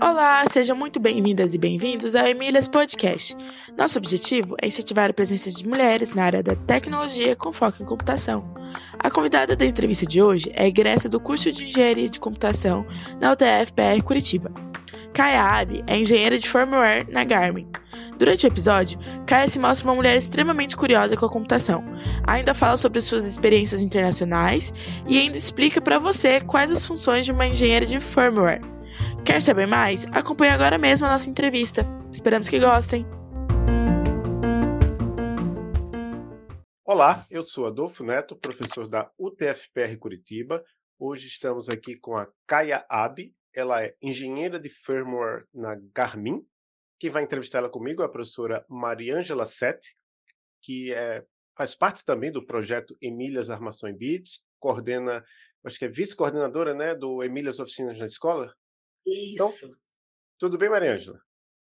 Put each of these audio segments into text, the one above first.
Olá, sejam muito bem-vindas e bem-vindos ao Emílias Podcast. Nosso objetivo é incentivar a presença de mulheres na área da tecnologia com foco em computação. A convidada da entrevista de hoje é egressa do curso de Engenharia de Computação na UTF-PR Curitiba. Kaya Abi é engenheira de firmware na Garmin. Durante o episódio, Kaya se mostra uma mulher extremamente curiosa com a computação. Ainda fala sobre suas experiências internacionais e ainda explica para você quais as funções de uma engenheira de firmware. Quer saber mais? Acompanhe agora mesmo a nossa entrevista. Esperamos que gostem. Olá, eu sou Adolfo Neto, professor da UTFPR Curitiba. Hoje estamos aqui com a Kaya Abi. Ela é engenheira de firmware na Garmin. Quem vai entrevistar ela comigo é a professora Mariângela Sete, que é, faz parte também do projeto Emílias Armação em Bits, coordena, acho que é vice-coordenadora né, do Emílias Oficinas na Escola. Então, Isso. Então, tudo bem, Maria Ângela?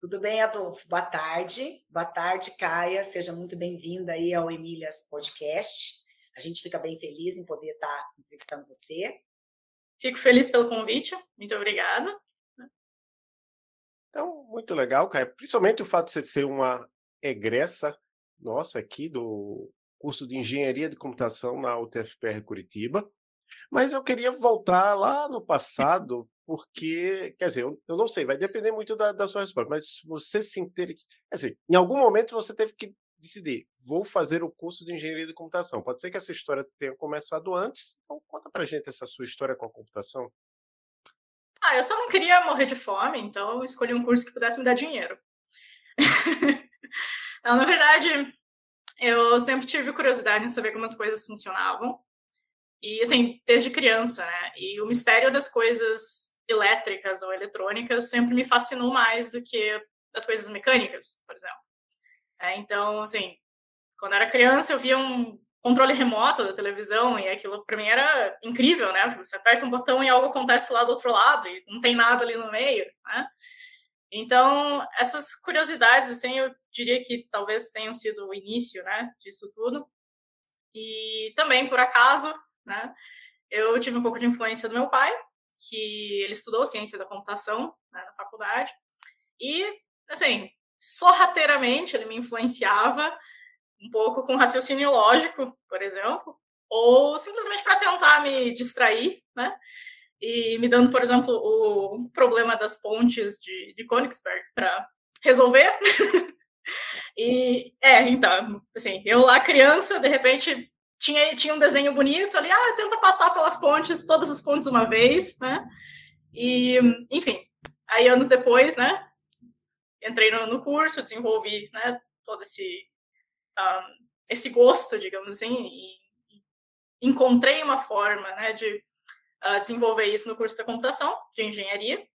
Tudo bem, Adolfo? Boa tarde. Boa tarde, Caia. Seja muito bem-vinda aí ao Emílias Podcast. A gente fica bem feliz em poder estar entrevistando você. Fico feliz pelo convite. Muito obrigada. Então, muito legal, Caia. Principalmente o fato de você ser uma egressa nossa aqui do curso de Engenharia de Computação na UTFPR Curitiba. Mas eu queria voltar lá no passado porque, quer dizer, eu, eu não sei, vai depender muito da, da sua resposta, mas você se inter... quer dizer, em algum momento você teve que decidir, vou fazer o curso de engenharia de computação. Pode ser que essa história tenha começado antes, então conta pra gente essa sua história com a computação. Ah, eu só não queria morrer de fome, então eu escolhi um curso que pudesse me dar dinheiro. não, na verdade, eu sempre tive curiosidade em saber como as coisas funcionavam. E, assim, desde criança, né? E o mistério das coisas elétricas ou eletrônicas sempre me fascinou mais do que as coisas mecânicas, por exemplo. É, então, assim, quando era criança, eu via um controle remoto da televisão e aquilo para mim era incrível, né? Você aperta um botão e algo acontece lá do outro lado e não tem nada ali no meio, né? Então, essas curiosidades, assim, eu diria que talvez tenham sido o início, né, disso tudo. E também, por acaso, né, eu tive um pouco de influência do meu pai, que ele estudou ciência da computação né, na faculdade, e, assim, sorrateiramente ele me influenciava um pouco com raciocínio lógico, por exemplo, ou simplesmente para tentar me distrair, né? E me dando, por exemplo, o problema das pontes de, de Königsberg para resolver. e, é, então, assim, eu lá criança, de repente, tinha, tinha um desenho bonito ali, ah, tenta passar pelas pontes, todas as pontes uma vez, né? E, enfim, aí anos depois, né, entrei no, no curso, desenvolvi, né, todo esse, um, esse gosto, digamos assim, e, encontrei uma forma, né, de uh, desenvolver isso no curso da computação, de engenharia,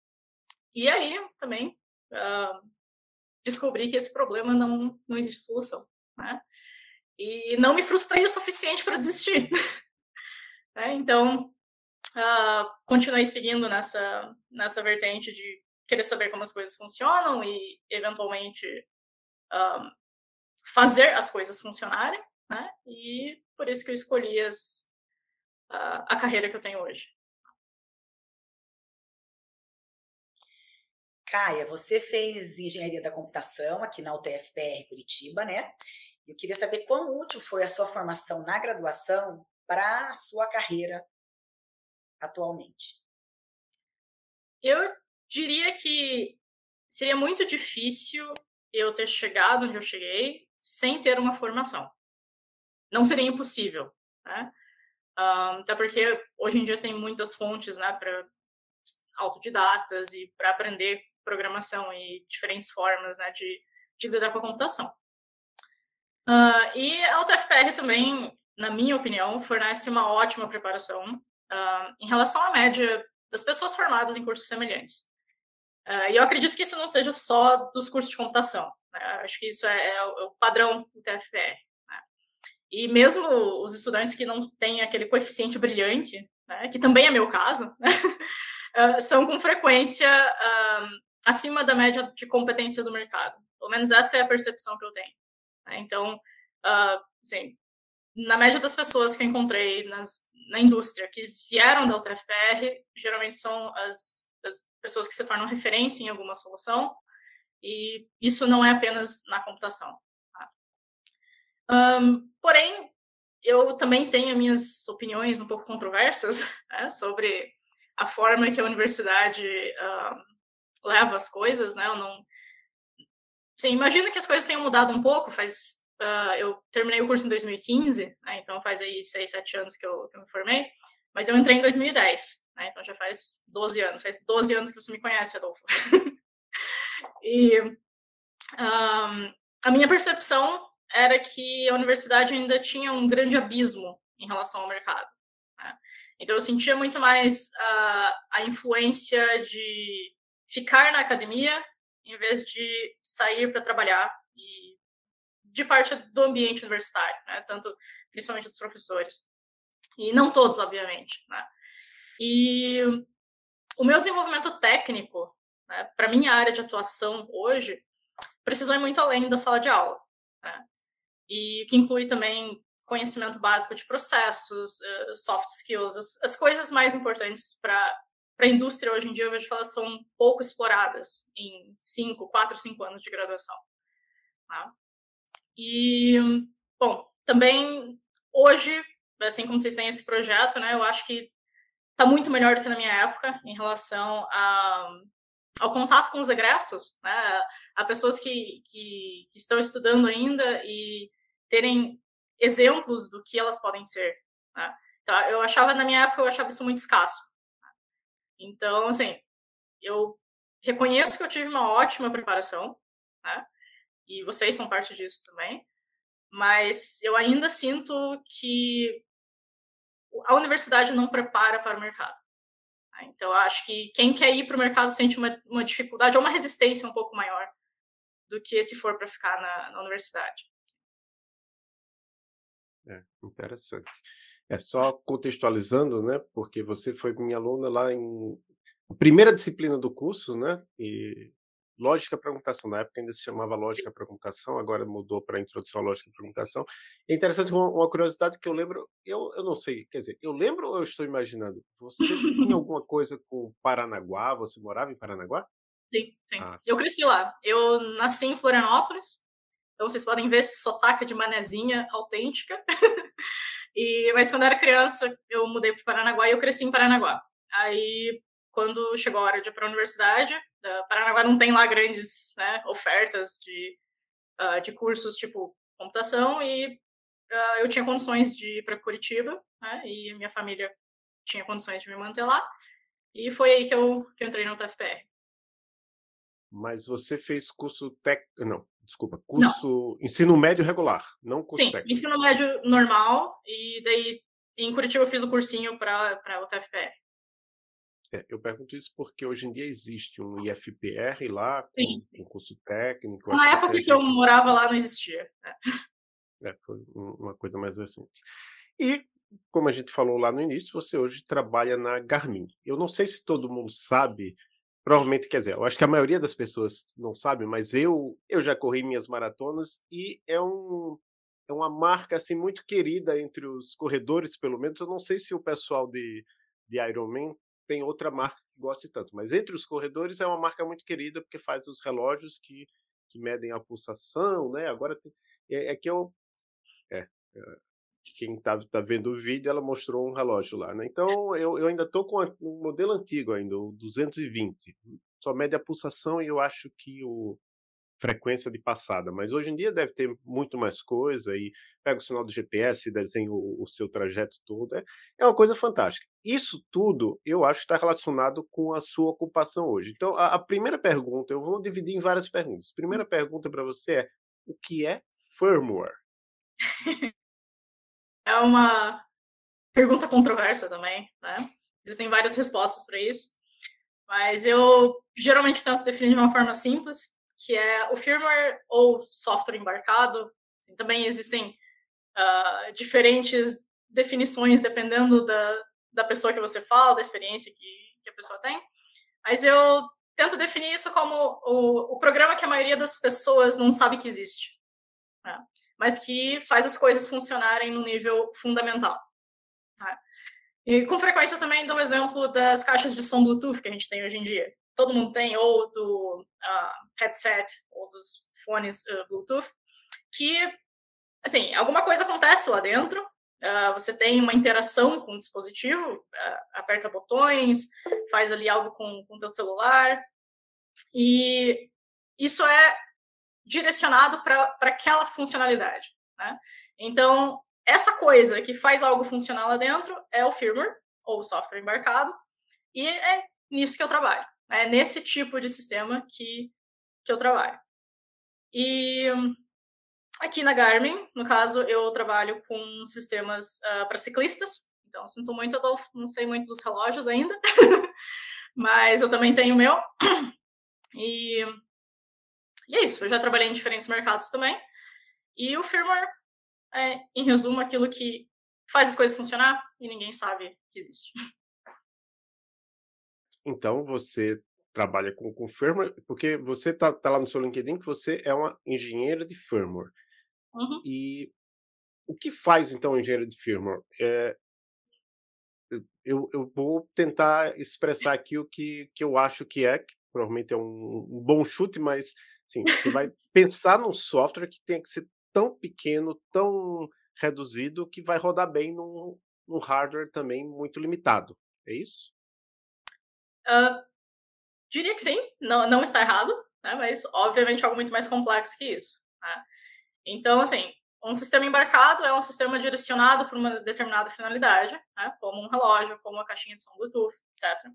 e aí também uh, descobri que esse problema não, não existe solução, né? e não me frustrei o suficiente para desistir. é, então, uh, continuei seguindo nessa, nessa vertente de querer saber como as coisas funcionam e, eventualmente, uh, fazer as coisas funcionarem, né? E por isso que eu escolhi as, uh, a carreira que eu tenho hoje. Caia, você fez engenharia da computação aqui na UTFPR Curitiba, né? Eu queria saber quão útil foi a sua formação na graduação para a sua carreira atualmente. Eu diria que seria muito difícil eu ter chegado onde eu cheguei sem ter uma formação. Não seria impossível, né? Um, até porque hoje em dia tem muitas fontes, né, para autodidatas e para aprender programação e diferentes formas, né, de, de lidar com a computação. Uh, e a UTFPR também, na minha opinião, fornece uma ótima preparação uh, em relação à média das pessoas formadas em cursos semelhantes. Uh, e eu acredito que isso não seja só dos cursos de computação. Né? Acho que isso é, é, o, é o, padrão do TFPR. Né? E mesmo os estudantes que não têm aquele coeficiente brilhante, né, que também é meu caso, né, são com frequência acima da média de competência do mercado. Pelo menos essa é a percepção que eu tenho. Né? Então, uh, assim, na média das pessoas que eu encontrei nas, na indústria que vieram da UTFPR, geralmente são as, as pessoas que se tornam referência em alguma solução, e isso não é apenas na computação. Tá? Um, porém, eu também tenho minhas opiniões um pouco controversas né, sobre a forma que a universidade uh, leva as coisas, né? Eu não, sim, imagino que as coisas tenham mudado um pouco. Faz, uh, eu terminei o curso em 2015, né, então faz aí seis, sete anos que eu, que eu me formei. Mas eu entrei em 2010, né, então já faz 12 anos. Faz 12 anos que você me conhece, Adolfo. e um, a minha percepção era que a universidade ainda tinha um grande abismo em relação ao mercado. Né? Então eu sentia muito mais uh, a influência de ficar na academia em vez de sair para trabalhar e de parte do ambiente universitário, né? tanto principalmente dos professores e não todos, obviamente. Né? E o meu desenvolvimento técnico, né, para minha área de atuação hoje, precisou ir muito além da sala de aula. Né? e que inclui também conhecimento básico de processos, uh, soft skills, as, as, coisas mais importantes para a indústria hoje em dia, eu vejo que elas são pouco exploradas em cinco, quatro, cinco anos de graduação. Tá? E, bom, também hoje, assim como vocês têm esse projeto, né, eu acho que está muito melhor do que na minha época em relação a, ao contato com os egressos, né, a pessoas que, que, que estão estudando ainda e terem exemplos do que elas podem ser. Né? Então, eu achava, na minha época, eu achava isso muito escasso. Então, assim, eu reconheço que eu tive uma ótima preparação, né? e vocês são parte disso também, mas eu ainda sinto que a universidade não prepara para o mercado. Né? Então, acho que quem quer ir para o mercado sente uma, uma dificuldade ou uma resistência um pouco maior do que se for para ficar na, na universidade. É, interessante. É só contextualizando, né? Porque você foi minha aluna lá em primeira disciplina do curso, né? E lógica para computação. Na época ainda se chamava lógica para computação, agora mudou para introdução à lógica para computação. É interessante uma, uma, curiosidade que eu lembro, eu, eu não sei, quer dizer, eu lembro ou eu estou imaginando? Você tinha alguma coisa com Paranaguá? Você morava em Paranaguá? Sim, sim. Ah, sim. Eu cresci lá. Eu nasci em Florianópolis, então vocês podem ver esse sotaque de manezinha autêntica. e, mas quando eu era criança, eu mudei para Paranaguá e eu cresci em Paranaguá. Aí, quando chegou a hora de ir para a universidade, uh, Paranaguá não tem lá grandes né, ofertas de, uh, de cursos tipo computação e uh, eu tinha condições de ir para Curitiba né, e minha família tinha condições de me manter lá. E foi aí que eu, que eu entrei no UTFPR. Mas você fez curso técnico. Não, desculpa, curso não. ensino médio regular, não curso Sim, técnico. ensino médio normal, e daí em Curitiba eu fiz o cursinho para o TFPR. É, eu pergunto isso porque hoje em dia existe um IFPR lá, com, sim, sim. um curso técnico. Na época que, que eu morava lá não existia. É. é, foi uma coisa mais recente. E, como a gente falou lá no início, você hoje trabalha na Garmin. Eu não sei se todo mundo sabe Provavelmente, quer dizer, eu acho que a maioria das pessoas não sabe, mas eu eu já corri minhas maratonas e é um é uma marca assim muito querida entre os corredores, pelo menos. Eu não sei se o pessoal de de Ironman tem outra marca que goste tanto, mas entre os corredores é uma marca muito querida porque faz os relógios que que medem a pulsação, né? Agora tem, é, é que eu é, é quem está tá vendo o vídeo, ela mostrou um relógio lá, né? Então eu, eu ainda estou com um modelo antigo ainda, o 220. Só mede a pulsação e eu acho que o frequência de passada, mas hoje em dia deve ter muito mais coisa e pega o sinal do GPS, desenha o, o seu trajeto todo, é, é uma coisa fantástica. Isso tudo eu acho está relacionado com a sua ocupação hoje. Então a, a primeira pergunta, eu vou dividir em várias perguntas. Primeira pergunta para você é o que é firmware? é uma pergunta controversa também, né? Existem várias respostas para isso, mas eu geralmente tento definir de uma forma simples, que é o firmware ou software embarcado. Assim, também existem uh, diferentes definições dependendo da, da pessoa que você fala, da experiência que, que a pessoa tem, mas eu tento definir isso como o, o programa que a maioria das pessoas não sabe que existe. Né? mas que faz as coisas funcionarem no nível fundamental. Tá? E com frequência eu também dou o exemplo das caixas de som Bluetooth que a gente tem hoje em dia. Todo mundo tem, ou do uh, headset, ou dos fones uh, Bluetooth, que, assim, alguma coisa acontece lá dentro, uh, você tem uma interação com o dispositivo, aperta botões, faz ali algo com o teu celular, e isso é direcionado para aquela funcionalidade. Né? Então, essa coisa que faz algo funcionar lá dentro é o firmware, ou o software embarcado, e é nisso que eu trabalho. É nesse tipo de sistema que, que eu trabalho. E aqui na Garmin, no caso, eu trabalho com sistemas uh, para ciclistas. Então, sinto muito, eu não sei muito dos relógios ainda, mas eu também tenho o meu. E, e é isso, eu já trabalhei em diferentes mercados também. E o firmware é, em resumo, aquilo que faz as coisas funcionar e ninguém sabe que existe. Então, você trabalha com, com firmware, porque você tá, tá, lá no seu LinkedIn que você é uma engenheira de firmware. Uhum. E o que faz, então, um engenheiro de firmware? É, eu, eu vou tentar expressar aqui o que, que eu acho que é, que provavelmente é um, um bom chute, mas sim, você vai pensar num software que tem que ser tão pequeno, tão reduzido, que vai rodar bem num, num hardware também muito limitado. É isso? Diria que sim, não, não está errado, né? mas obviamente algo muito mais complexo que isso. Né? Então, assim, um sistema embarcado é um sistema direcionado para uma determinada finalidade, né? como um relógio, como uma caixinha de som Bluetooth, etc.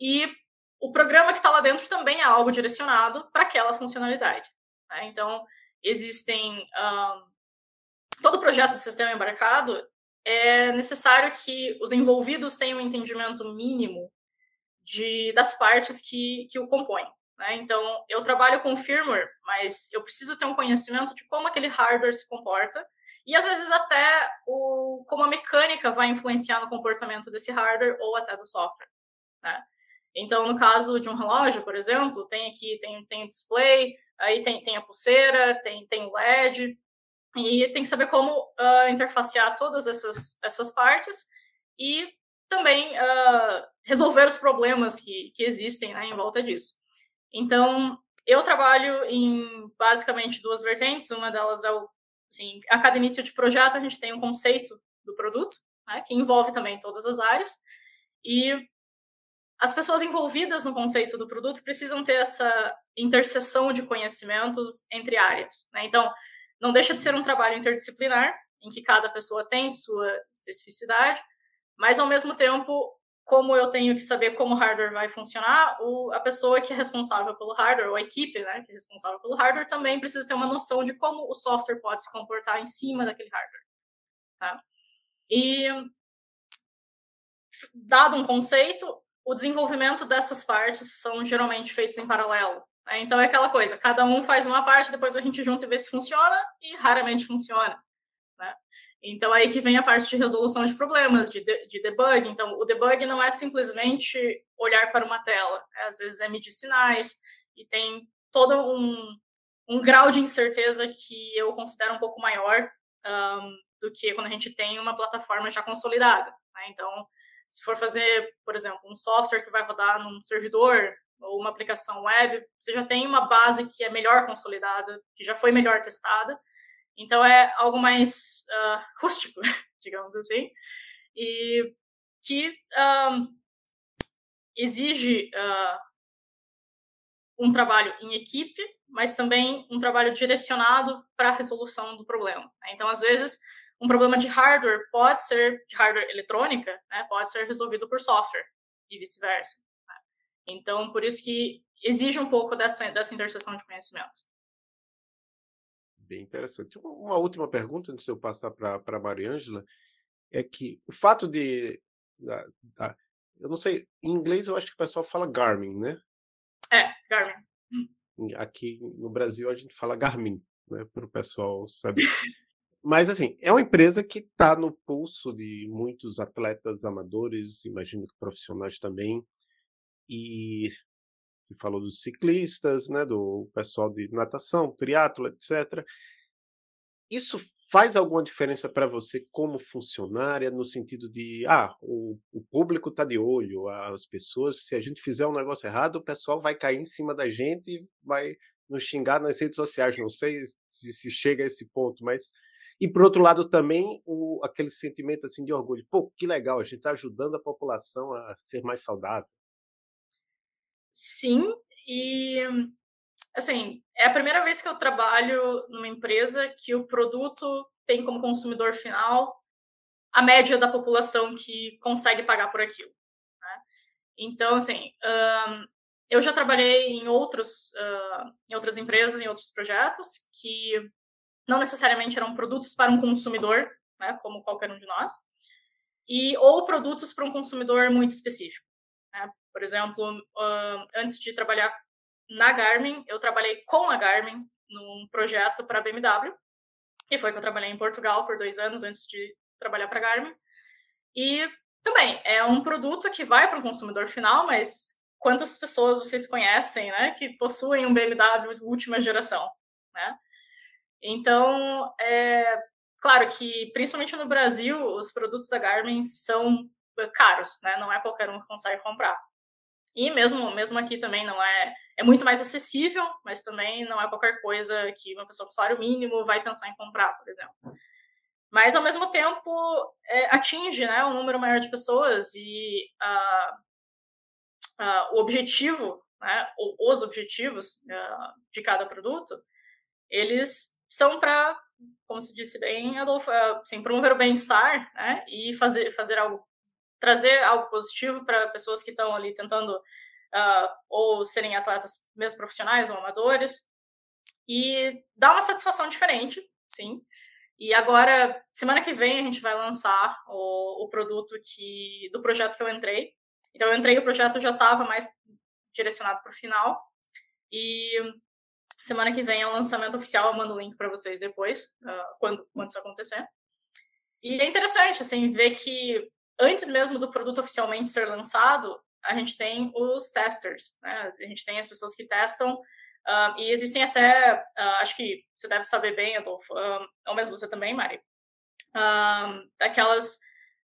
E o programa que está lá dentro também é algo direcionado para aquela funcionalidade. Né? Então, existem. Um, todo projeto de sistema embarcado é necessário que os envolvidos tenham um entendimento mínimo de, das partes que, que o compõem. Né? Então, eu trabalho com firmware, mas eu preciso ter um conhecimento de como aquele hardware se comporta e às vezes até o, como a mecânica vai influenciar no comportamento desse hardware ou até do software. Né? Então, no caso de um relógio, por exemplo, tem aqui tem, tem o display, aí tem, tem a pulseira, tem, tem o LED, e tem que saber como uh, interfacear todas essas, essas partes e também uh, resolver os problemas que, que existem né, em volta disso. Então, eu trabalho em basicamente duas vertentes. Uma delas é o, assim, a cada início de projeto a gente tem um conceito do produto, né, que envolve também todas as áreas. E as pessoas envolvidas no conceito do produto precisam ter essa interseção de conhecimentos entre áreas. Né? Então, não deixa de ser um trabalho interdisciplinar, em que cada pessoa tem sua especificidade, mas, ao mesmo tempo, como eu tenho que saber como o hardware vai funcionar, o, a pessoa que é responsável pelo hardware, ou a equipe né, que é responsável pelo hardware, também precisa ter uma noção de como o software pode se comportar em cima daquele hardware. Tá? E, dado um conceito, o desenvolvimento dessas partes são geralmente feitos em paralelo. Né? Então é aquela coisa, cada um faz uma parte, depois a gente junta e vê se funciona, e raramente funciona. Então aí que vem a parte de resolução de problemas, de, de, de debug. Então o debug não é simplesmente olhar para uma tela, né? às vezes é medir sinais, e tem todo um, um grau de incerteza que eu considero um pouco maior um, do que quando a gente tem uma plataforma já consolidada. Né? Então, se for fazer, por exemplo, um software que vai rodar num servidor ou uma aplicação web, você já tem uma base que é melhor consolidada, que já foi melhor testada. Então é algo mais uh, rústico, digamos assim, e que um, exige uh, um trabalho em equipe, mas também um trabalho direcionado para a resolução do problema. Né? Então, às vezes, um problema de hardware pode ser, de hardware eletrônica, né, pode ser resolvido por software e vice-versa. Né? Então, por isso que exige um pouco dessa, dessa interseção de conhecimentos. Bem interessante. Uma última pergunta, antes de eu passar para a Mariângela, é que o fato de. Da, da, eu não sei, em inglês eu acho que o pessoal fala Garmin, né? É, Garmin. Aqui no Brasil a gente fala Garmin, né? Para o pessoal saber. Mas, assim, é uma empresa que está no pulso de muitos atletas amadores, imagino que profissionais também. E você falou dos ciclistas, né, do pessoal de natação, triatlo, etc. isso faz alguma diferença para você como funcionária, no sentido de, ah, o, o público está de olho, as pessoas, se a gente fizer um negócio errado, o pessoal vai cair em cima da gente e vai nos xingar nas redes sociais. Não sei se, se chega a esse ponto, mas. E por outro lado também o, aquele sentimento assim de orgulho. Pô, que legal, a gente está ajudando a população a ser mais saudável. Sim, e assim, é a primeira vez que eu trabalho numa empresa que o produto tem como consumidor final a média da população que consegue pagar por aquilo. Né? Então, assim, um, eu já trabalhei em, outros, uh, em outras empresas, em outros projetos, que não necessariamente eram produtos para um consumidor, né, como qualquer um de nós, e ou produtos para um consumidor muito específico. Né? Por exemplo, antes de trabalhar na Garmin, eu trabalhei com a Garmin num projeto para a BMW, que foi que eu trabalhei em Portugal por dois anos antes de trabalhar para a Garmin. E também é um produto que vai para o consumidor final, mas quantas pessoas vocês conhecem, né, que possuem um BMW última geração, né? Então, é claro que principalmente no Brasil os produtos da Garmin são caros, né? Não é qualquer um que consegue comprar. E mesmo, mesmo aqui também não é. É muito mais acessível, mas também não é qualquer coisa que uma pessoa com salário mínimo vai pensar em comprar, por exemplo. Mas, ao mesmo tempo, é, atinge né, um número maior de pessoas e uh, uh, o objetivo, né, os objetivos uh, de cada produto, eles são para, como se disse bem, Adolfo, assim, promover o bem-estar né, e fazer, fazer algo trazer algo positivo para pessoas que estão ali tentando uh, ou serem atletas mesmo profissionais ou amadores e dá uma satisfação diferente, sim. E agora, semana que vem, a gente vai lançar o, o produto que do projeto que eu entrei. Então, eu entrei, o projeto já estava mais direcionado para o final. E semana que vem é o lançamento oficial, eu mando o link para vocês depois, uh, quando, quando isso acontecer. E é interessante, assim, ver que antes mesmo do produto oficialmente ser lançado, a gente tem os testers, né? A gente tem as pessoas que testam uh, e existem até, uh, acho que você deve saber bem, Adolfo, um, ou mesmo você também, Mari, um, aquelas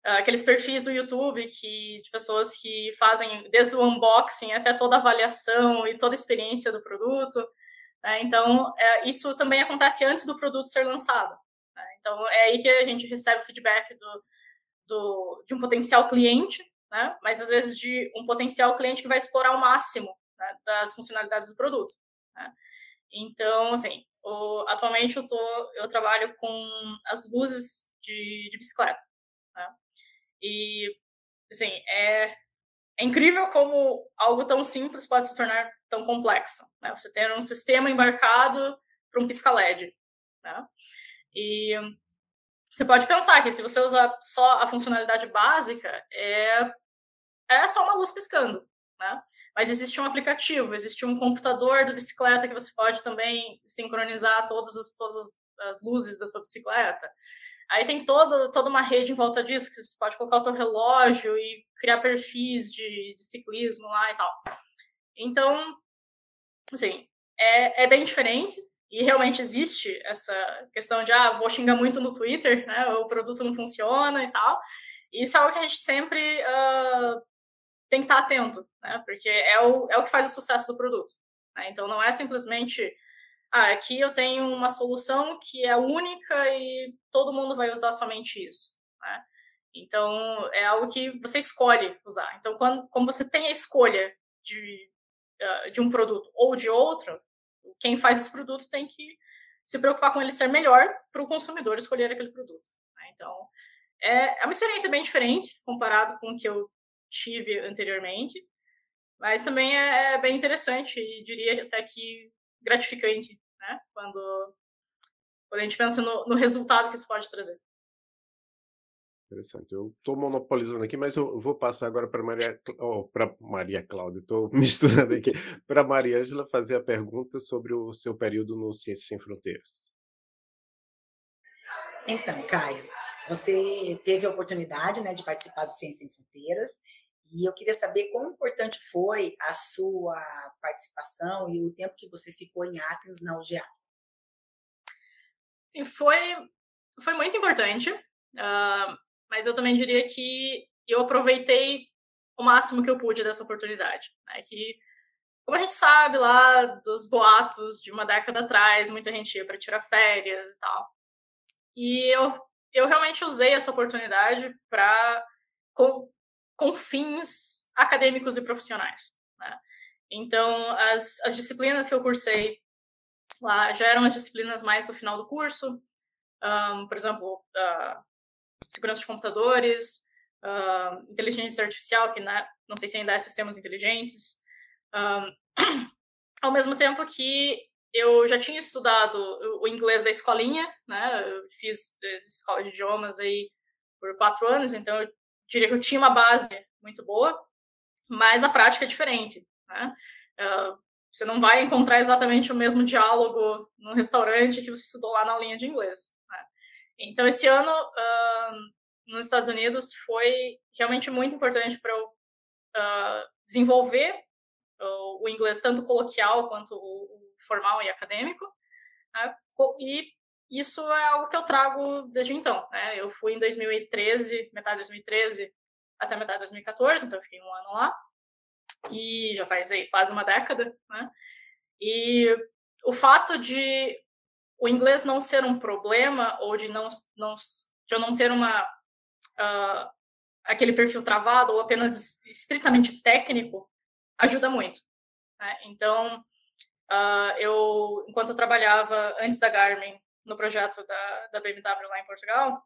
uh, aqueles perfis do YouTube que de pessoas que fazem desde o unboxing até toda a avaliação e toda a experiência do produto. Né? Então, é, isso também acontece antes do produto ser lançado. Né? Então, é aí que a gente recebe o feedback do, do, de um potencial cliente, né? mas às vezes de um potencial cliente que vai explorar o máximo né, das funcionalidades do produto. Né? Então, assim, o, atualmente eu, tô, eu trabalho com as luzes de, de bicicleta. Né? E, assim, é, é incrível como algo tão simples pode se tornar tão complexo. Né? Você ter um sistema embarcado para um pisca-LED. Né? E você pode pensar que se você usar só a funcionalidade básica, é, é só uma luz piscando, né? Mas existe um aplicativo, existe um computador da bicicleta que você pode também sincronizar todas as, todas as luzes da sua bicicleta. Aí tem todo, toda uma rede em volta disso, que você pode colocar o seu relógio e criar perfis de, de ciclismo lá e tal. Então, assim, é, é bem diferente, e realmente existe essa questão de, ah, vou xingar muito no Twitter, né, o produto não funciona e tal. E isso é algo que a gente sempre uh, tem que estar atento, né, porque é o, é o que faz o sucesso do produto. Né? Então, não é simplesmente, ah, aqui eu tenho uma solução que é única e todo mundo vai usar somente isso. Né? Então, é algo que você escolhe usar. Então, quando, como você tem a escolha de, uh, de um produto ou de outro, quem faz esse produto tem que se preocupar com ele ser melhor para o consumidor escolher aquele produto. Né? Então, é, é uma experiência bem diferente comparado com o que eu tive anteriormente, mas também é, é bem interessante e diria até que gratificante, né? Quando, quando a gente pensa no, no resultado que isso pode trazer. Interessante. Eu estou monopolizando aqui, mas eu vou passar agora para Maria, oh, para Maria Cláudia. Estou misturando aqui para Maria Ângela fazer a pergunta sobre o seu período no Ciências Sem Fronteiras. Então, Caio, você teve a oportunidade né, de participar do Ciências Sem Fronteiras e eu queria saber quão importante foi a sua participação e o tempo que você ficou em Athens, na UGA. foi, foi muito importante, uh, mas eu também diria que eu aproveitei o máximo que eu pude dessa oportunidade. Né? Que, como a gente sabe lá dos boatos de uma década atrás, muita gente ia para tirar férias e tal. E eu, eu realmente usei essa oportunidade para com, com fins acadêmicos e profissionais. Né? Então, as, as disciplinas que eu cursei lá já eram as disciplinas mais do final do curso, um, por exemplo, uh, segurança de computadores, uh, inteligência artificial, que né, não sei se ainda é sistemas inteligentes, um, ao mesmo tempo que eu já tinha estudado o inglês da escolinha, né, eu fiz escola de idiomas aí por quatro anos, então eu diria que eu tinha uma base muito boa, mas a prática é diferente, né? Uh, você não vai encontrar exatamente o mesmo diálogo no restaurante que você estudou lá na linha de inglês. Então, esse ano uh, nos Estados Unidos foi realmente muito importante para eu uh, desenvolver o, o, inglês tanto coloquial quanto o, o formal e acadêmico. Né? E isso é algo que eu trago desde então. Né? Eu fui em 2013, metade de 2013 até metade de 2014, então eu fiquei um ano lá e já faz aí quase uma década, né? E o fato de o inglês não ser um problema ou de não, não de eu não ter uma uh, aquele perfil travado ou apenas estritamente técnico ajuda muito. Né? Então, uh, eu enquanto eu trabalhava antes da Garmin no projeto da, da BMW lá em Portugal,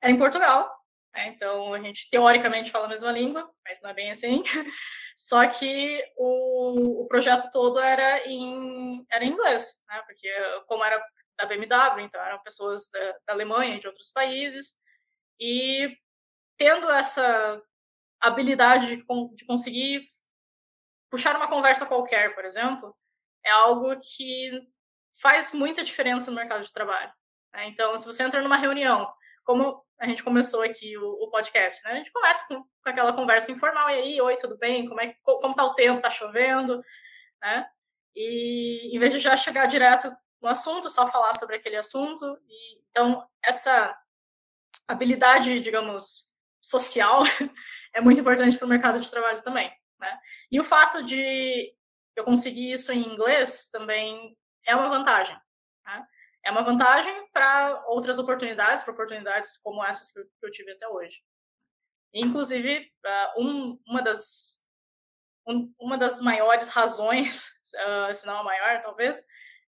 era em Portugal, né? Então, a gente teoricamente fala a mesma língua, mas não é bem assim. Só que o, o projeto todo era em, era em inglês, né? porque como era da BMW, então eram pessoas da, da Alemanha e de outros países, e tendo essa habilidade de, de conseguir puxar uma conversa qualquer, por exemplo, é algo que faz muita diferença no mercado de trabalho. Né? Então, se você entra numa reunião, como a gente começou aqui o, o podcast, né? A gente começa com, com, aquela conversa informal, e aí, oi, tudo bem? Como, é, como tá o tempo? Tá chovendo? Né? E em vez de já chegar direto no assunto, só falar sobre aquele assunto. E, então, essa habilidade, digamos, social é muito importante para o mercado de trabalho também. Né? E o fato de eu conseguir isso em inglês também é uma vantagem. É uma vantagem para outras oportunidades, para oportunidades como essas que eu, tive até hoje. Inclusive, uh, um, uma, das, um, uma das maiores razões, uh, se não a maior, talvez,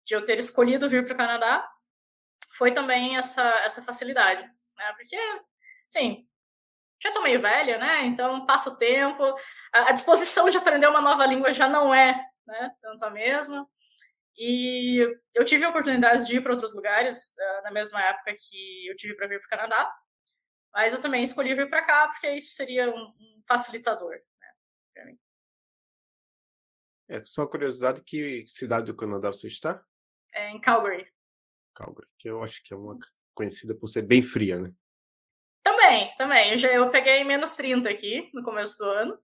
de eu ter escolhido vir para o Canadá foi também essa, essa facilidade. Né? Porque, sim, já estou meio velha, né? Então, passa o tempo, a, a disposição de aprender uma nova língua já não é né, tanto a mesma. E eu tive oportunidades de ir para outros lugares uh, na mesma época que eu tive para vir para o Canadá, mas eu também escolhi vir para cá porque isso seria um, um facilitador né, para mim. É, só curiosidade, que cidade do Canadá você está? É em Calgary. Calgary, que eu acho que é uma conhecida por ser bem fria, né? Também, também. Eu, já, eu peguei menos 30 aqui no começo do ano.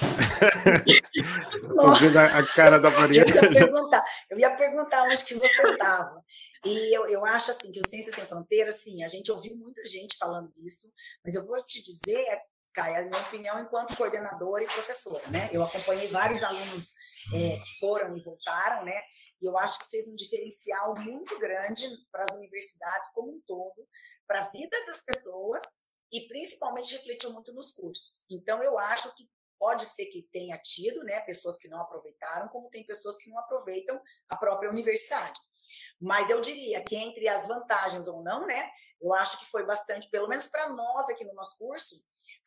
Tô vendo a, cara da Maria. Eu ia perguntar, eu ia perguntar onde que você estava. E eu, eu acho assim que o Ciência Sem Fronteiras, sim, a gente ouviu muita gente falando isso, mas eu vou te dizer, Caia, a minha opinião enquanto coordenadora e professora, né? Eu acompanhei vários alunos é, que foram e voltaram, né? E eu acho que fez um diferencial muito grande para as universidades como um todo, para a vida das pessoas e principalmente refletiu muito nos cursos. Então, eu acho que Pode ser que tenha tido, né, pessoas que não aproveitaram, como tem pessoas que não aproveitam a própria universidade. Mas eu diria que entre as vantagens ou não, né, eu acho que foi bastante, pelo menos para nós aqui no nosso curso,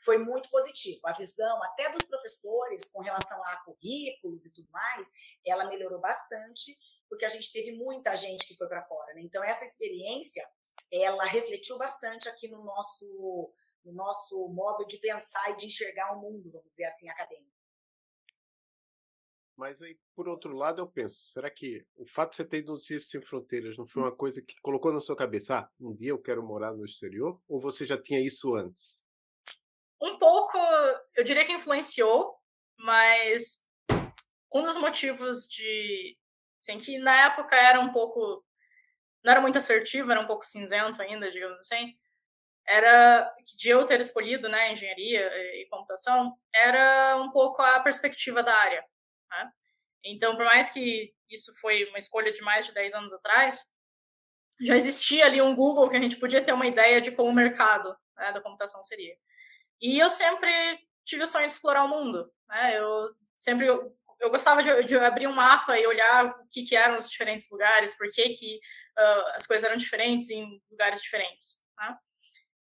foi muito positivo. A visão até dos professores com relação a currículos e tudo mais, ela melhorou bastante, porque a gente teve muita gente que foi para fora, né? Então essa experiência, ela refletiu bastante aqui no nosso no nosso modo de pensar e de enxergar o mundo, vamos dizer assim, acadêmico. Mas aí, por outro lado, eu penso, será que o fato de você ter ido no Ciências Sem Fronteiras não foi uma coisa que colocou na sua cabeça, ah, um dia eu quero morar no exterior? Ou você já tinha isso antes? Um pouco, eu diria que influenciou, mas um dos motivos de, assim, que na época era um pouco não era muito assertivo, era um pouco cinzento ainda, digamos assim, era de eu ter escolhido, né, engenharia e computação, era um pouco a perspectiva da área. Né? Então, por mais que isso foi uma escolha de mais de 10 anos atrás, já existia ali um Google que a gente podia ter uma ideia de como o mercado né, da computação seria. E eu sempre tive o sonho de explorar o mundo. Né? Eu sempre eu gostava de, de, abrir um mapa e olhar o que, que eram os diferentes lugares, por que, que uh, as coisas eram diferentes em lugares diferentes. Né?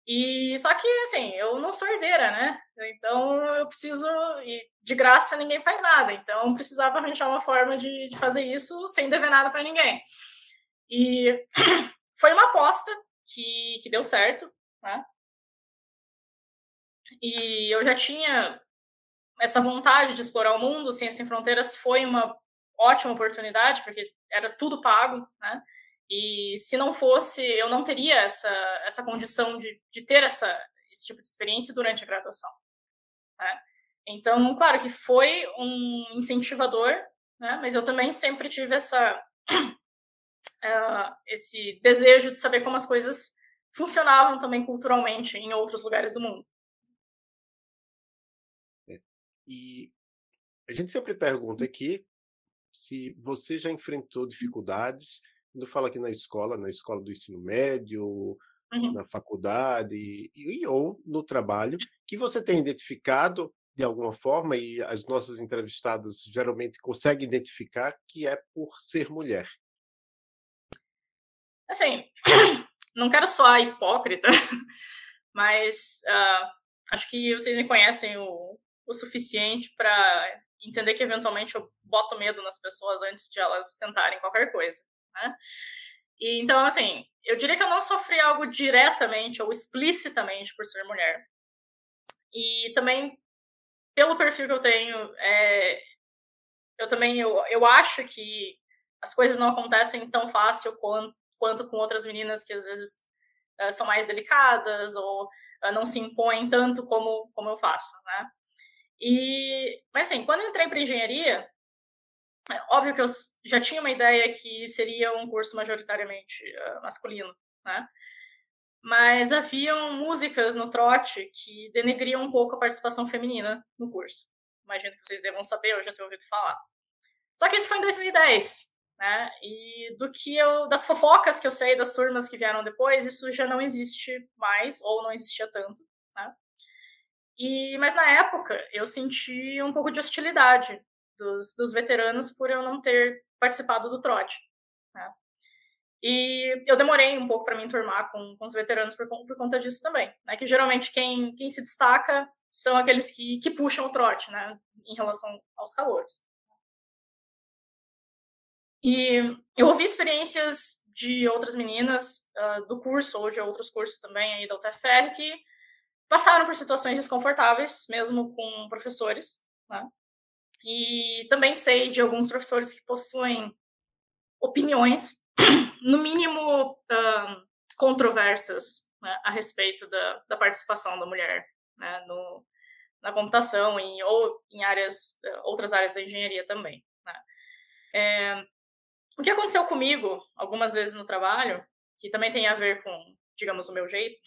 E só que assim, eu não sou herdeira, né? Então eu preciso e de graça ninguém faz nada. Então precisava arranjar uma forma de, de fazer isso sem dever nada para ninguém. E foi uma aposta que, que deu certo, né? E eu já tinha essa vontade de explorar o mundo, Ciência Sem Fronteiras foi uma ótima oportunidade, porque era tudo pago, né? E se não fosse, eu não teria essa, essa condição de, de ter essa, esse tipo de experiência durante a graduação. Né? Então, claro que foi um incentivador, né? mas eu também sempre tive essa, uh, esse desejo de saber como as coisas funcionavam também culturalmente em outros lugares do mundo. É, e a gente sempre pergunta aqui se você já enfrentou dificuldades, quando fala aqui na escola, na escola do ensino médio, uhum. na faculdade e, e, ou no trabalho, que você tem identificado de alguma forma, e as nossas entrevistadas geralmente conseguem identificar, que é por ser mulher. Assim, não quero soar hipócrita, mas uh, acho que vocês me conhecem o, o suficiente para entender que eventualmente eu boto medo nas pessoas antes de elas tentarem qualquer coisa, né? E, então, assim, eu diria que eu não sofri algo diretamente ou explicitamente por ser mulher. E também, pelo perfil que eu tenho, é, eu também eu, eu acho que as coisas não acontecem tão fácil quanto, quanto com outras meninas que às vezes uh, são mais delicadas ou uh, não se impõem tanto como, como eu faço, né? E, mas assim, quando eu entrei para engenharia, óbvio que eu já tinha uma ideia que seria um curso majoritariamente uh, masculino, né? Mas haviam músicas no trote que denegriam um pouco a participação feminina no curso. Imagino que vocês devam saber, eu já tenho ouvido falar. Só que isso foi em 2010 né? E do que eu, das fofocas que eu sei das turmas que vieram depois, isso já não existe mais ou não existia tanto, né? E mas na época eu senti um pouco de hostilidade dos, dos veteranos por eu não ter participado do trote, né? E eu demorei um pouco para me enturmar com, com os veteranos por, por conta disso também, né? Que geralmente quem, quem se destaca são aqueles que, que puxam o trote, né? Em relação aos calouros. E eu ouvi experiências de outras meninas uh, do curso ou de outros cursos também aí da UTFR que passaram por situações desconfortáveis, mesmo com professores, né? E também sei de alguns professores que possuem opiniões, no mínimo uh, controversas, né, a respeito da, da, participação da mulher né, no, na computação em, ou em áreas, outras áreas da engenharia também. Né. É, o que aconteceu comigo algumas vezes no trabalho, que também tem a ver com, digamos, o meu jeito,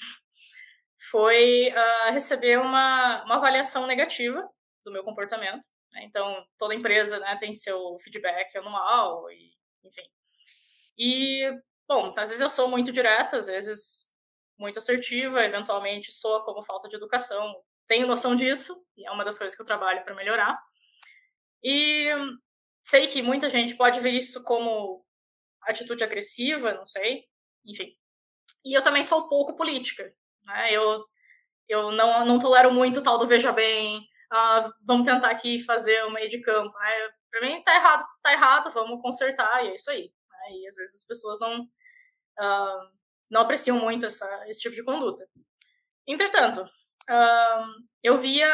foi uh, receber uma, uma avaliação negativa do meu comportamento. Né? Então, toda empresa né, tem seu feedback anual, e, enfim. E, bom, às vezes eu sou muito direta, às vezes muito assertiva, eventualmente soa como falta de educação. Tenho noção disso, e é uma das coisas que eu trabalho para melhorar. E sei que muita gente pode ver isso como atitude agressiva, não sei, enfim. E eu também sou pouco política, né? Eu, eu não, não tolero muito o tal do veja bem, ah, vamos tentar aqui fazer uma meio de campo. Para mim tá errado, tá errado, vamos consertar, e é isso aí. Né? E às vezes as pessoas não, uh, não apreciam muito essa, esse tipo de conduta. Entretanto, uh, eu via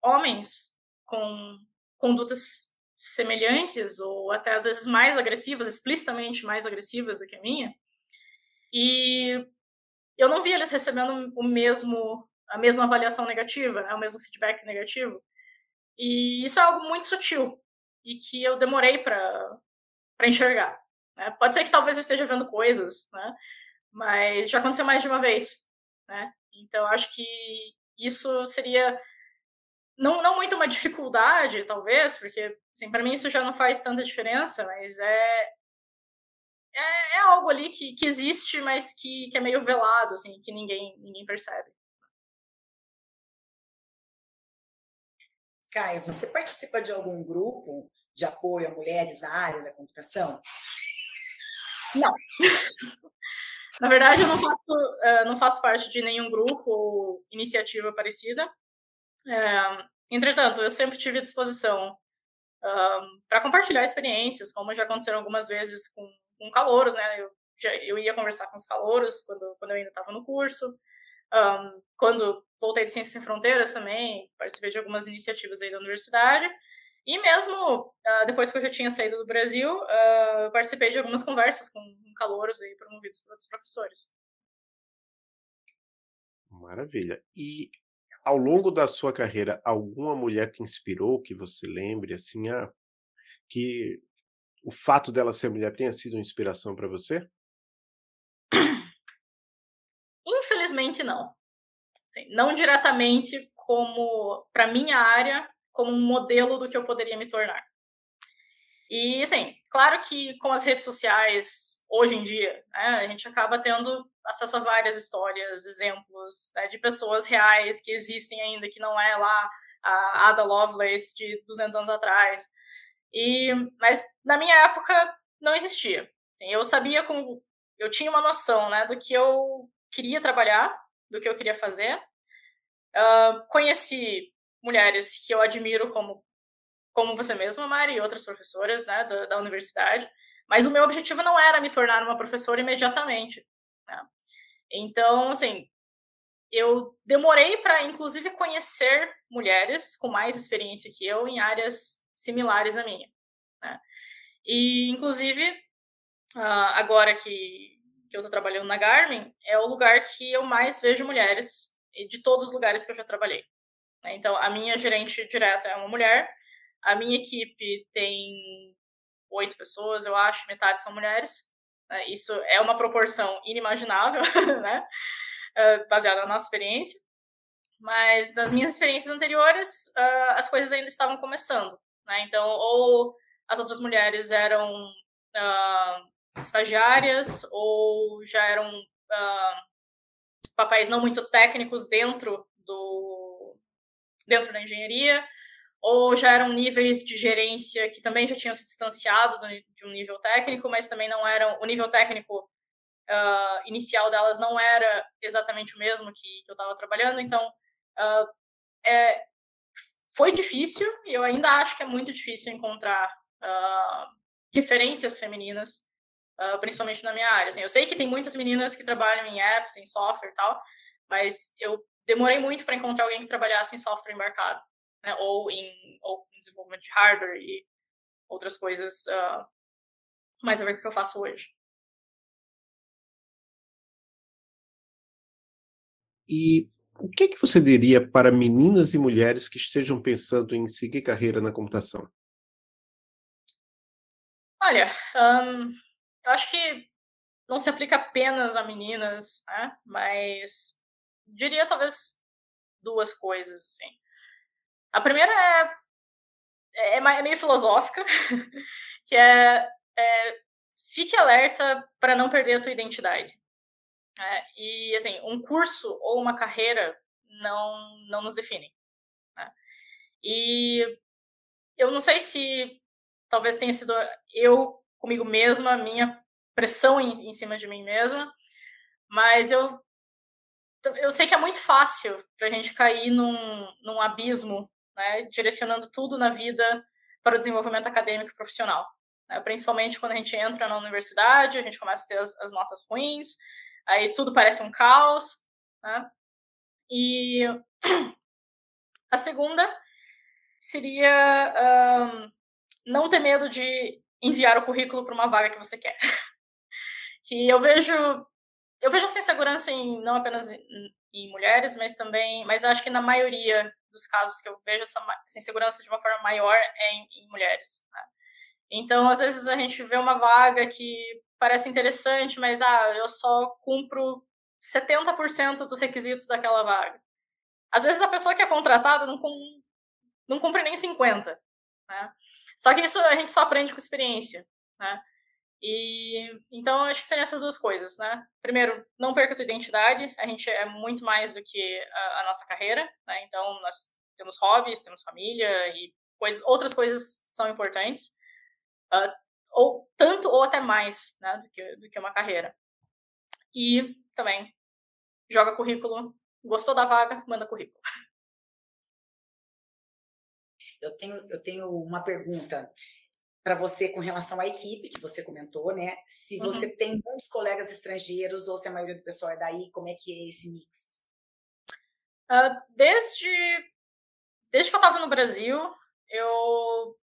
homens com condutas semelhantes ou até às vezes mais agressivas, explicitamente mais agressivas do que a minha. E eu não via eles recebendo o mesmo a mesma avaliação negativa, né, o mesmo feedback negativo. E isso é algo muito sutil e que eu demorei para enxergar, Né? Pode ser que talvez eu esteja vendo coisas, né? mas já aconteceu mais de uma vez. Né? Então, acho que isso seria não, não muito uma dificuldade, talvez, porque assim, para mim isso já não faz tanta diferença, mas é, é, é algo ali que, que existe, mas que, que é meio velado, assim, que ninguém, ninguém percebe. Caio, você participa de algum grupo de apoio a mulheres na área da computação? Não. Na verdade, eu não faço, uh, não faço parte de nenhum grupo ou iniciativa parecida. Uh, entretanto, eu sempre tive disposição uh, para compartilhar experiências, como já aconteceram algumas vezes com, com calouros, né? Eu, já, eu ia conversar com os calouros quando, quando eu ainda estava no curso. Um, quando voltei de Ciências Sem Fronteiras também, participei de algumas iniciativas aí da universidade. E mesmo uh, depois que eu já tinha saído do Brasil, uh, participei de algumas conversas com, com calouros aí promovidos por outros professores. Maravilha. E ao longo da sua carreira, alguma mulher te inspirou que você lembre assim, ah, que o fato dela ser mulher tenha sido uma inspiração para você? Infelizmente não. não diretamente como para minha área, como um modelo do que eu poderia me tornar. E, assim, claro que com as redes sociais, hoje em dia, né, a gente acaba tendo acesso a várias histórias, exemplos né, de pessoas reais que existem ainda, que não é lá a Ada Lovelace de 200 anos atrás. E, mas na minha época não existia. Assim, eu sabia como eu tinha uma noção, né, do que eu queria trabalhar, do que eu queria fazer. Uh, conheci mulheres que eu admiro como como você mesma, Mari, e outras professoras né, da, da universidade, mas o meu objetivo não era me tornar uma professora imediatamente. Né? Então, assim, eu demorei para, inclusive, conhecer mulheres com mais experiência que eu em áreas similares à minha. Né? E, inclusive, uh, agora que, que eu estou trabalhando na Garmin, é o lugar que eu mais vejo mulheres, de todos os lugares que eu já trabalhei. Né? Então, a minha gerente direta é uma mulher, a minha equipe tem oito pessoas, eu acho, metade são mulheres. Né? Isso é uma proporção inimaginável, né? Uh, baseada na nossa experiência. Mas nas minhas experiências anteriores, uh, as coisas ainda estavam começando. Né? Então, ou as outras mulheres eram uh, estagiárias, ou já eram papéis não muito técnicos dentro do dentro da engenharia, ou já eram níveis de gerência que também já tinham se distanciado de um nível técnico, mas também não eram. O nível técnico uh, inicial delas não era exatamente o mesmo que, que eu estava trabalhando, então uh, é, foi difícil, e eu ainda acho que é muito difícil encontrar uh, referências femininas, principalmente na minha área. Assim, eu sei que tem muitas meninas que trabalham em apps, em software e tal, mas eu demorei muito para encontrar alguém que trabalhasse em software embarcado né, ou, em, ou em desenvolvimento de hardware e outras coisas uh, mais a ver com o que eu faço hoje. E o que, que você diria para meninas e mulheres que estejam pensando em seguir carreira na computação? Olha, um, eu acho que não se aplica apenas a meninas, né? mas diria talvez duas coisas. Assim. A primeira é, é, é meio filosófica, que é, é fique alerta para não perder a tua identidade. É, e, assim, um curso ou uma carreira não, não nos definem. Né? E eu não sei se talvez tenha sido eu comigo mesma, minha pressão em, em cima de mim mesma, mas eu eu sei que é muito fácil para a gente cair num, num abismo né, direcionando tudo na vida para o desenvolvimento acadêmico e profissional. Né, principalmente quando a gente entra na universidade, a gente começa a ter as, as notas ruins, aí tudo parece um caos. Né, e a segunda seria um, não ter medo de enviar o currículo para uma vaga que você quer. que eu vejo eu vejo essa insegurança em, não apenas em, em mulheres, mas também, mas acho que na maioria dos casos que eu vejo essa, essa insegurança de uma forma maior é em, em mulheres. Né? Então, às vezes a gente vê uma vaga que parece interessante, mas ah, eu só cumpro 70% dos requisitos daquela vaga. Às vezes a pessoa que é contratada não, não cumpre nem 50%. Né? Só que isso a gente só aprende com experiência. Né? E então acho que seriam essas duas coisas, né? Primeiro, não perca a tua identidade. A gente é muito mais do que a, a nossa carreira, né? Então nós temos hobbies, temos família e coisas, outras coisas são importantes, uh, ou tanto ou até mais, né? Do que do que uma carreira. E também joga currículo. Gostou da vaga? Manda currículo. Eu tenho, eu tenho uma pergunta para você com relação à equipe que você comentou, né? Se uhum. você tem muitos colegas estrangeiros ou se a maioria do pessoal é daí, como é que é esse mix? Uh, desde desde que eu estava no Brasil, eu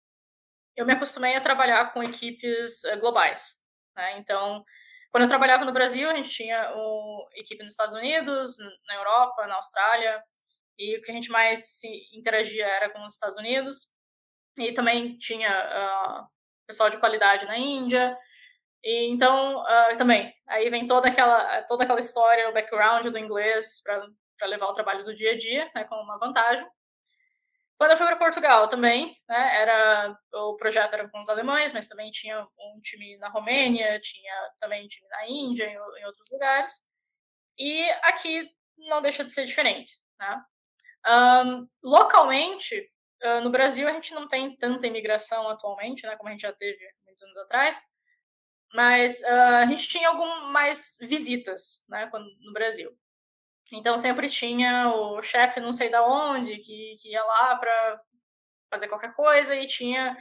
eu me acostumei a trabalhar com equipes uh, globais. Né? Então, quando eu trabalhava no Brasil, a gente tinha uma equipe nos Estados Unidos, na Europa, na Austrália, e o que a gente mais se interagia era com os Estados Unidos. E também tinha uh, pessoal de qualidade na Índia. E então, uh, também, aí vem toda aquela, toda aquela história, o background do inglês para levar o trabalho do dia a dia, né, como uma vantagem. Quando eu fui para Portugal também, né, era o projeto era com os alemães, mas também tinha um time na Romênia, tinha também time na Índia, em, em outros lugares. E aqui não deixa de ser diferente, né? Um, localmente, Uh, no Brasil, a gente não tem tanta imigração atualmente, né, como a gente já teve muitos anos atrás, mas uh, a gente tinha algumas mais visitas né, quando, no Brasil. Então, sempre tinha o chefe não sei da onde, que, que ia lá para fazer qualquer coisa, e tinha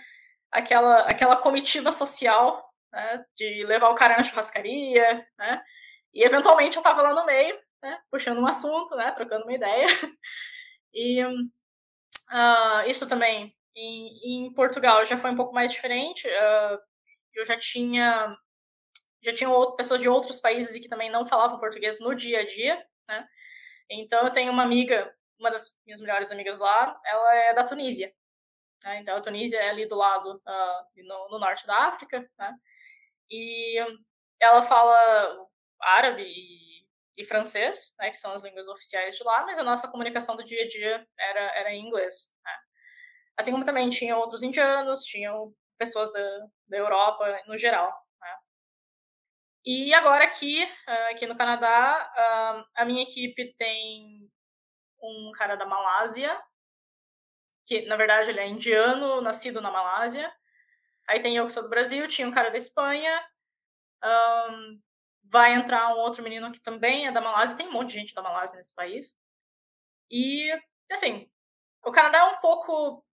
aquela, aquela comitiva social né, de levar o cara na churrascaria, né, e eventualmente eu estava lá no meio, né, puxando um assunto, né, trocando uma ideia. E Uh, isso também em, em, Portugal já foi um pouco mais diferente. Uh, eu já tinha já tinha outro, pessoas de outros países e que também não falavam português no dia a dia, né? Então eu tenho uma amiga, uma das minhas melhores amigas lá, ela é da Tunísia. Né? Então a Tunísia é ali do lado uh, no, no, norte da África, né? E ela fala árabe e e francês, né, que são as línguas oficiais de lá, mas a nossa comunicação do dia a dia era, era em inglês. Né? Assim como também tinha outros indianos, tinham pessoas da, da Europa no geral. Né? E agora aqui, ah, aqui no Canadá, ah, a minha equipe tem um cara da Malásia, que na verdade ele é indiano, nascido na Malásia. Aí tem eu que sou do Brasil, tinha um cara da Espanha, um, vai entrar um outro menino que também é da Malásia, tem um monte de gente da Malásia nesse país. E, assim, o Canadá é um pouco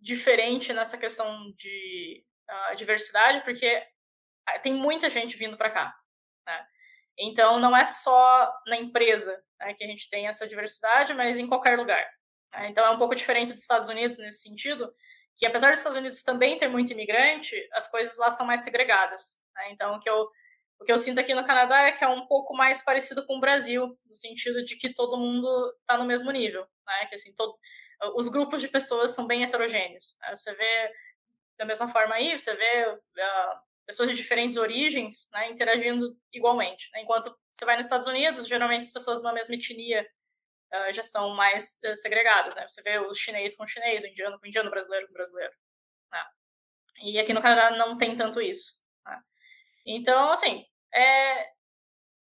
diferente nessa questão de uh, diversidade, porque ah, tem muita gente vindo para cá. Né? Então, não é só na empresa né, que a gente tem essa diversidade, mas em qualquer lugar. Né? Então, é um pouco diferente dos Estados Unidos nesse sentido, que apesar dos Estados Unidos também ter muito imigrante, as coisas lá são mais segregadas. Né? Então, o que eu o que eu sinto aqui no Canadá é que é um pouco mais parecido com o Brasil, no sentido de que todo mundo está no mesmo nível, né? Que assim, todo, os grupos de pessoas são bem heterogêneos. Né? Você vê da mesma forma aí, você vê uh, pessoas de diferentes origens né, interagindo igualmente. Né? Enquanto você vai nos Estados Unidos, geralmente as pessoas de uma mesma etnia uh, já são mais uh, segregadas. Né? Você vê o chinês com chinês, o indiano com indiano, o brasileiro com brasileiro. Né? E aqui no Canadá não tem tanto isso. Então, assim, é,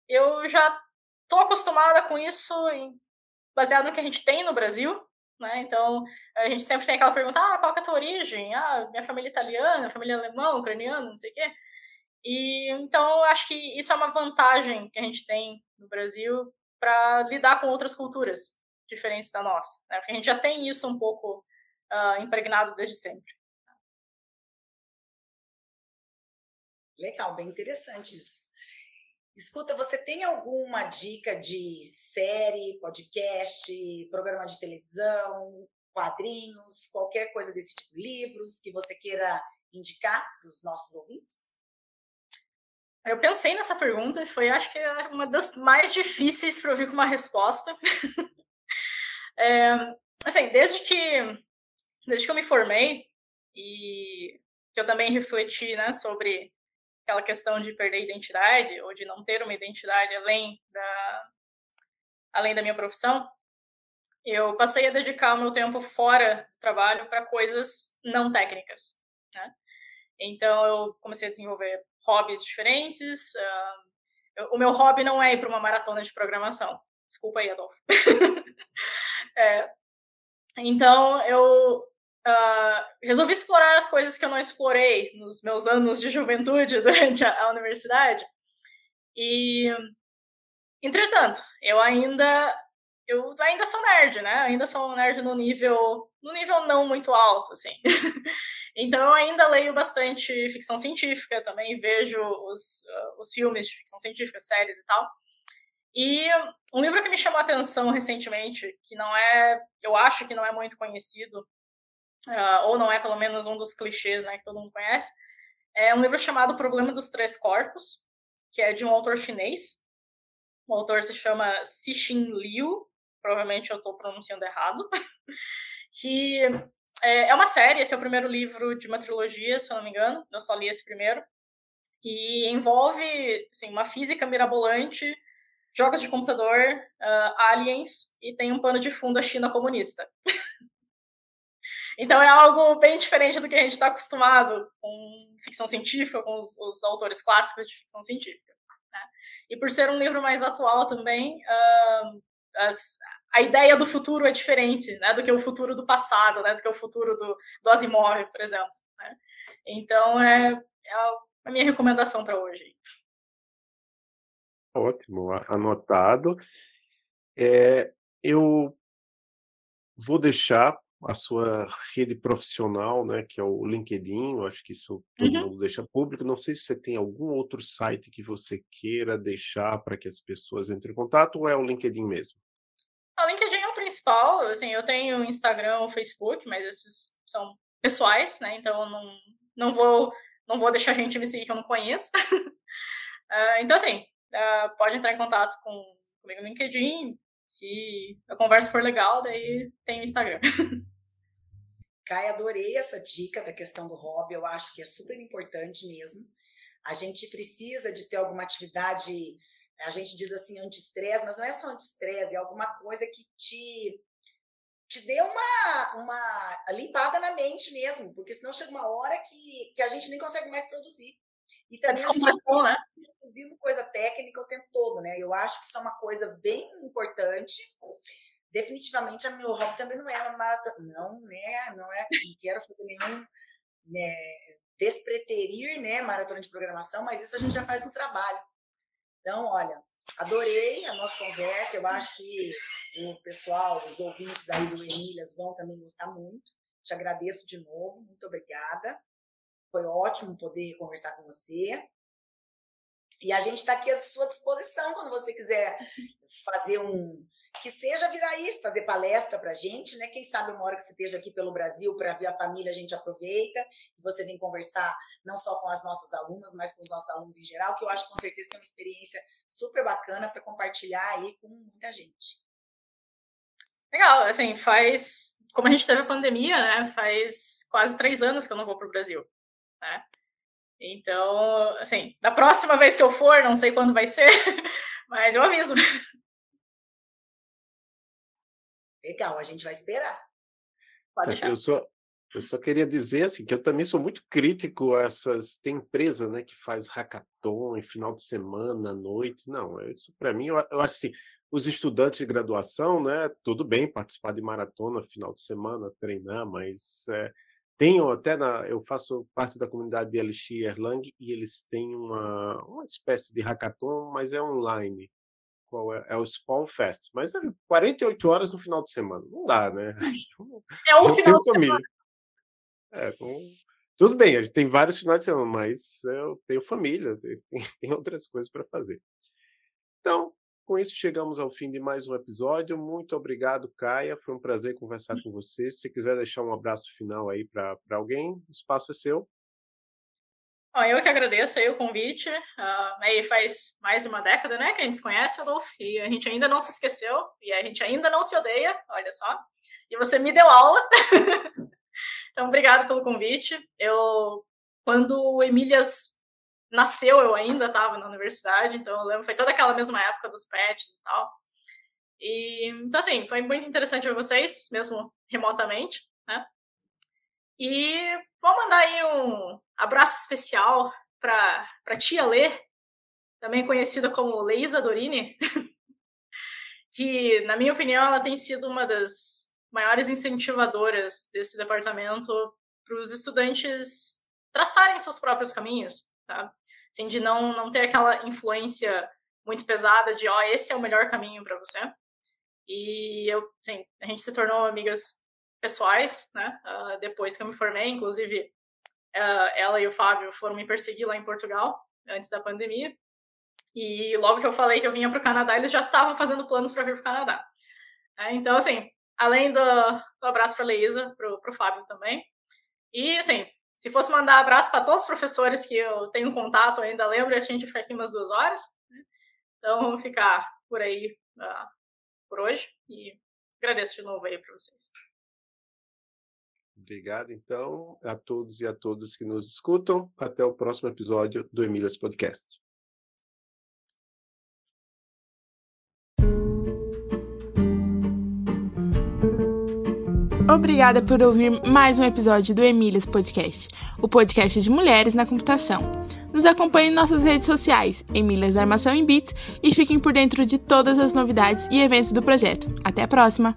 eu já estou acostumada com isso, baseado no que a gente tem no Brasil, né? Então, a gente sempre tem aquela pergunta, ah, qual é a tua origem? Ah, minha família é italiana, família alemã, ucraniana, não sei o quê. E, então, eu acho que isso é uma vantagem que a gente tem no Brasil para lidar com outras culturas diferentes da nossa, né? Porque a gente já tem isso um pouco uh, impregnado desde sempre. Legal, bem interessante isso. Escuta, você tem alguma dica de série, podcast, programa de televisão, quadrinhos, qualquer coisa desse tipo, livros que você queira indicar para os nossos ouvintes? Eu pensei nessa pergunta e foi, acho que, uma das mais difíceis para ouvir com uma resposta. é, assim, desde que, desde que eu me formei e que eu também refleti, né, sobre aquela questão de perder identidade ou de não ter uma identidade além da além da minha profissão, eu passei a dedicar o meu tempo fora do trabalho para coisas não técnicas, né? Então eu comecei a desenvolver hobbies diferentes. Uh, o meu hobby não é ir para uma maratona de programação. Desculpa aí, Adolfo. é, então eu uh, resolvi explorar as coisas que eu não explorei nos meus anos de juventude durante a, a universidade. E, entretanto, eu ainda eu ainda sou nerd, né? Ainda sou um nerd no nível no nível não muito alto, assim. então eu ainda leio bastante ficção científica, também vejo os, uh, os filmes de ficção científica, séries e tal. E um livro que me chamou a atenção recentemente, que não é, eu acho que não é muito conhecido, uh, ou não é pelo menos um dos clichês, né, que todo mundo conhece, é um livro chamado Problema dos Três Corpos, que é de um autor chinês. O autor se chama Cixin Liu, provavelmente eu estou pronunciando errado, que é, é uma série, esse é o primeiro livro de uma trilogia, se eu não me engano, eu só li esse primeiro, e envolve assim, uma física mirabolante, jogos de computador, uh, aliens, e tem um pano de fundo a China comunista. então é algo bem diferente do que a gente está acostumado com ficção científica, com os, os, autores clássicos de ficção científica. Né? E por ser um livro mais atual também, uh, as, a ideia do futuro é diferente, né, do que o futuro do passado, né, do que o futuro do, do Asimov, por exemplo. Né? Então, é, é a minha recomendação para hoje. Ótimo, anotado. É, eu vou deixar a sua rede profissional, né, que é o LinkedIn, eu acho que isso todo uhum. mundo deixa público. Não sei se você tem algum outro site que você queira deixar para que as pessoas entrem em contato ou é o LinkedIn mesmo? O LinkedIn é o principal, assim, eu tenho Instagram ou Facebook, mas esses são pessoais, né? Então eu não, não vou não vou deixar a gente me seguir que eu não conheço. uh, então, assim, uh, pode entrar em contato com, comigo no LinkedIn. Se a conversa for legal, daí tem o Instagram. Kai, adorei essa dica da questão do hobby. Eu acho que é super importante mesmo. A gente precisa de ter alguma atividade a gente diz assim anti-estresse, mas não é só anti-estresse, é alguma coisa que te te dê uma, uma limpada na mente mesmo, porque senão chega uma hora que, que a gente nem consegue mais produzir. E também a, né? produzindo coisa técnica o tempo todo, né? Eu acho que isso é uma coisa bem importante. Definitivamente, a meu hobby também não é uma maratona. Não, né? Não é. Não quero fazer nenhum. Né, despreterir, né? Maratona de programação, mas isso a gente já faz no trabalho. Então, olha, adorei a nossa conversa. Eu acho que o pessoal, os ouvintes aí do Emílias vão também gostar muito. Te agradeço de novo, muito obrigada. Foi ótimo poder conversar com você. E a gente está aqui à sua disposição quando você quiser fazer um, que seja vir aí fazer palestra para gente, né? Quem sabe uma hora que você esteja aqui pelo Brasil para ver a família, a gente aproveita e você vem conversar não só com as nossas alunas, mas com os nossos alunos em geral, que eu acho que com certeza tem uma experiência super bacana para compartilhar aí com muita gente. Legal, assim, faz. Como a gente teve a pandemia, né? Faz quase três anos que eu não vou para o Brasil, né? Então, assim, da próxima vez que eu for, não sei quando vai ser, mas eu aviso. Legal, a gente vai esperar. Pode deixar. Eu só, eu só queria dizer assim que eu também sou muito crítico a essas tem empresa, né, que faz hackathon em final de semana, noite. Não, isso para mim eu, eu acho assim, os estudantes de graduação, né, tudo bem participar de maratona final de semana, treinar, mas é, tenho até na, eu faço parte da comunidade de LX Erlang e eles têm uma, uma espécie de hackathon, mas é online qual é, é o Spawn Fest, mas é 48 horas no final de semana. Não dá, né? É um final de família. semana. É, então, tudo bem, a gente tem vários finais de semana, mas eu tenho família, tem, tem outras coisas para fazer. Então, com isso, chegamos ao fim de mais um episódio. Muito obrigado, Caia. Foi um prazer conversar com você. Se você quiser deixar um abraço final aí para alguém, o espaço é seu. Bom, eu que agradeço aí o convite. Uh, aí faz mais de uma década, né, que a gente se conhece, Adolfo, e a gente ainda não se esqueceu, e a gente ainda não se odeia, olha só. E você me deu aula. então, obrigado pelo convite. Eu quando o Emílias nasceu, eu ainda estava na universidade, então eu lembro, foi toda aquela mesma época dos patches e tal. E, então, assim, foi muito interessante ver vocês, mesmo remotamente? E vou mandar aí um abraço especial para a tia Lê, também conhecida como Leisa Dorini, que, na minha opinião, ela tem sido uma das maiores incentivadoras desse departamento para os estudantes traçarem seus próprios caminhos, tá? Assim, de não, não ter aquela influência muito pesada de, ó, oh, esse é o melhor caminho para você. E eu, sim, a gente se tornou amigas pessoais, né? Uh, depois que eu me formei, inclusive, uh, ela e o Fábio foram me perseguir lá em Portugal, antes da pandemia. E logo que eu falei que eu vinha para o Canadá, eles já estavam fazendo planos para vir para o Canadá. É, então, assim, além do, do abraço para a Leísa, para o Fábio também. E, assim, se fosse mandar abraço para todos os professores que eu tenho contato ainda, lembro, a gente fica aqui umas duas horas. Né? Então, vamos ficar por aí uh, por hoje e agradeço de novo aí para vocês. Obrigado, então, a todos e a todas que nos escutam. Até o próximo episódio do Emílias Podcast. Obrigada por ouvir mais um episódio do Emílias Podcast, o podcast de mulheres na computação. Nos acompanhe em nossas redes sociais, Emílias Armação em Bits, e fiquem por dentro de todas as novidades e eventos do projeto. Até a próxima!